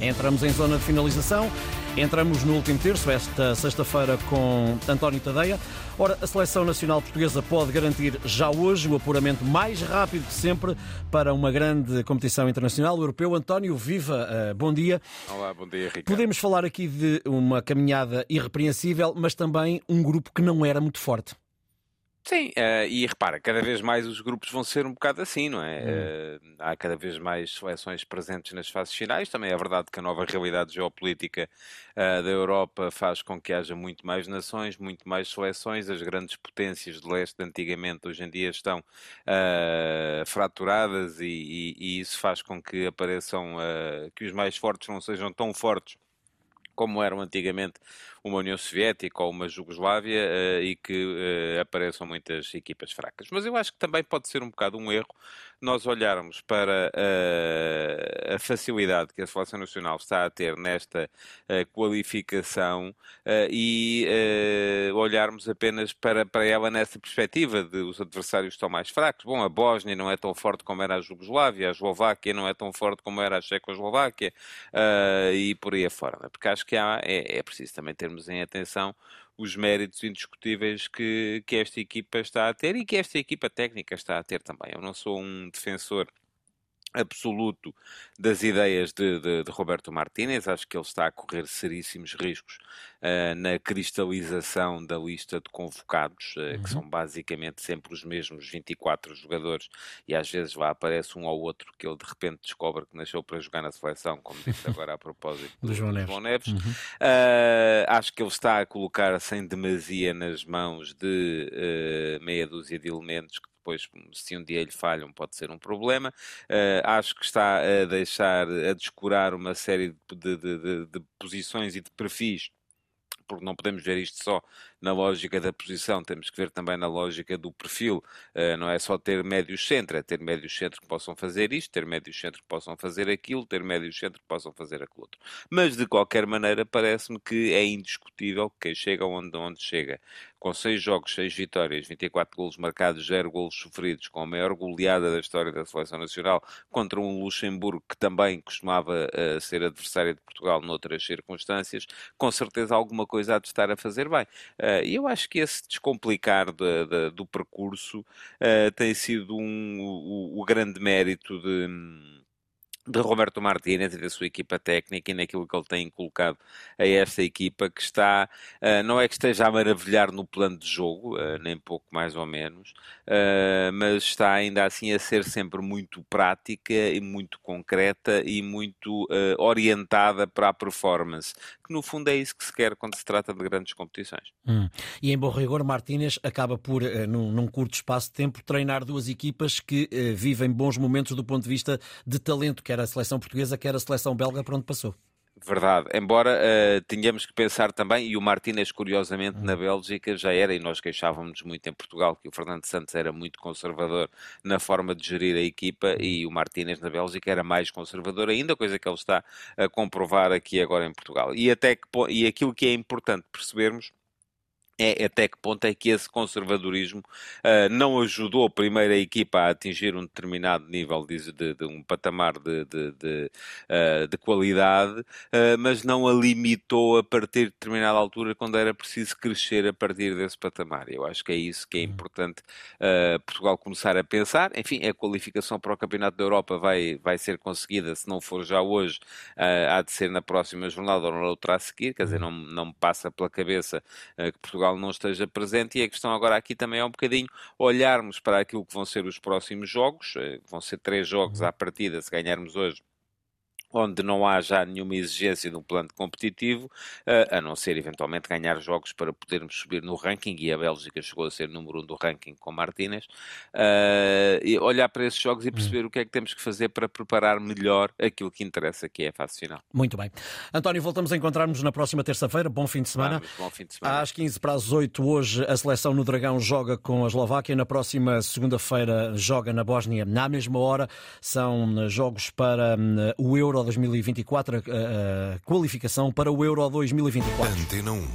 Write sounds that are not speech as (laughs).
Entramos em zona de finalização. Entramos no último terço, esta sexta-feira, com António Tadeia. Ora, a seleção nacional portuguesa pode garantir já hoje o apuramento mais rápido que sempre para uma grande competição internacional europeu. António, viva, uh, bom dia. Olá, bom dia, Ricardo. Podemos falar aqui de uma caminhada irrepreensível, mas também um grupo que não era muito forte. Sim, uh, e repara, cada vez mais os grupos vão ser um bocado assim, não é? Uh, há cada vez mais seleções presentes nas fases finais. Também é verdade que a nova realidade geopolítica uh, da Europa faz com que haja muito mais nações, muito mais seleções. As grandes potências de leste antigamente hoje em dia estão fraturadas e, e, e, isso faz com que apareçam, que os mais fortes não sejam tão fortes como eram antigamente uma União Soviética ou uma Jugoslávia uh, e que uh, apareçam muitas equipas fracas. Mas eu acho que também pode ser um bocado um erro nós olharmos para uh, a facilidade que a Seleção Nacional está a ter nesta qualificação e olharmos apenas para, para ela nessa perspectiva de os adversários estão mais fracos. Bom, a Bósnia não é tão forte como era a Jugoslávia, a Eslováquia não é tão forte como era a Checoslováquia e por aí afora. Né? Porque acho que há, é, é preciso também termos em atenção os méritos indiscutíveis que, que esta equipa está a ter e que esta equipa técnica está a ter também. Eu não sou um defensor absoluto das ideias de, de, de, Roberto Martínez. Acho que ele está a correr seríssimos riscos uh, na cristalização da lista de convocados, uh, uhum. que são basicamente sempre os mesmos 24 jogadores, e às vezes lá aparece um ou outro que ele de repente descobre que nasceu para jogar na seleção, como disse (laughs) agora a propósito do, João Neves. João Neves. Uhum. Uh, acho que ele está a colocar sem demasia nas mãos de meia dúzia de elementos que depois, se um dia lhe falham, pode ser um problema. Uh, acho que está a deixar, a descurar uma série de, de, de, de posições e de perfis porque não podemos ver isto só na lógica da posição, temos que ver também na lógica do perfil. Uh, não é só ter médios centro, é ter médios centro que possam fazer isto, ter médios centro que possam fazer aquilo, ter médios centro que possam fazer aquilo outro. Mas, de qualquer maneira, parece-me que é indiscutível que quem chega onde, onde chega, com 6 jogos, 6 vitórias, 24 golos marcados, 0 golos sofridos, com a maior goleada da história da Seleção Nacional, contra um Luxemburgo que também costumava uh, ser adversário de Portugal noutras circunstâncias, com certeza alguma coisa há de estar a fazer bem. Uh, e eu acho que esse descomplicar de, de, do percurso uh, tem sido um, o, o grande mérito de de Roberto Martínez e da sua equipa técnica e naquilo que ele tem colocado a esta equipa que está, uh, não é que esteja a maravilhar no plano de jogo, uh, nem pouco mais ou menos, uh, mas está ainda assim a ser sempre muito prática e muito concreta e muito orientada para a performance, que no fundo é isso que se quer quando se trata de grandes competições. Hum. E em bom rigor, Martínez acaba por, num, num, curto espaço de tempo, treinar duas equipas que vivem bons momentos do ponto de vista de talento, quer a seleção portuguesa, quer a seleção belga, por onde passou. Verdade, embora uh, que pensar também, e o Martínez, curiosamente, na Bélgica já era, e nós queixávamos muito em Portugal que o Fernando Santos era muito conservador na forma de gerir a equipa, e o Martínez na Bélgica era mais conservador ainda, coisa que ele está a comprovar aqui agora em Portugal. E, até que, e aquilo que é importante percebermos é até que ponto é que esse conservadorismo uh, não ajudou a primeira equipa a atingir um determinado nível de, de, de um patamar de, de uh, qualidade, uh, mas não a limitou a partir de determinada altura quando era preciso crescer a partir desse patamar. Eu acho que é isso que é uhum. importante Portugal começar a pensar. Enfim, a qualificação para o Campeonato da Europa vai, vai ser conseguida, se não for já hoje, há de ser na próxima jornada ou na outra a seguir, quer dizer, uhum. não, não me passa pela cabeça que Portugal Portugal não esteja presente e a questão agora aqui também é um bocadinho olharmos para aquilo que vão ser os próximos jogos, eh, vão ser três jogos uhum. à partida, se ganharmos hoje onde não há já nenhuma exigência de um plano competitivo, eh, a não ser eventualmente ganhar jogos para podermos subir no ranking, e a Bélgica chegou a ser número um do ranking com Martínez, uh, e olhar para esses jogos e perceber hum. o que é que temos que fazer para preparar melhor aquilo que interessa, que é a fase final. Muito bem. António, voltamos a encontrar-nos na próxima terça-feira. Bom fim de semana. Vamos, bom fim de semana. Às 15 para as 8 hoje a seleção no Dragão joga com a Eslováquia. Na próxima segunda-feira joga na Bósnia. Na mesma hora são jogos para hum, o Euro 2024, a, a qualificação para o Euro 2024. Antena 1.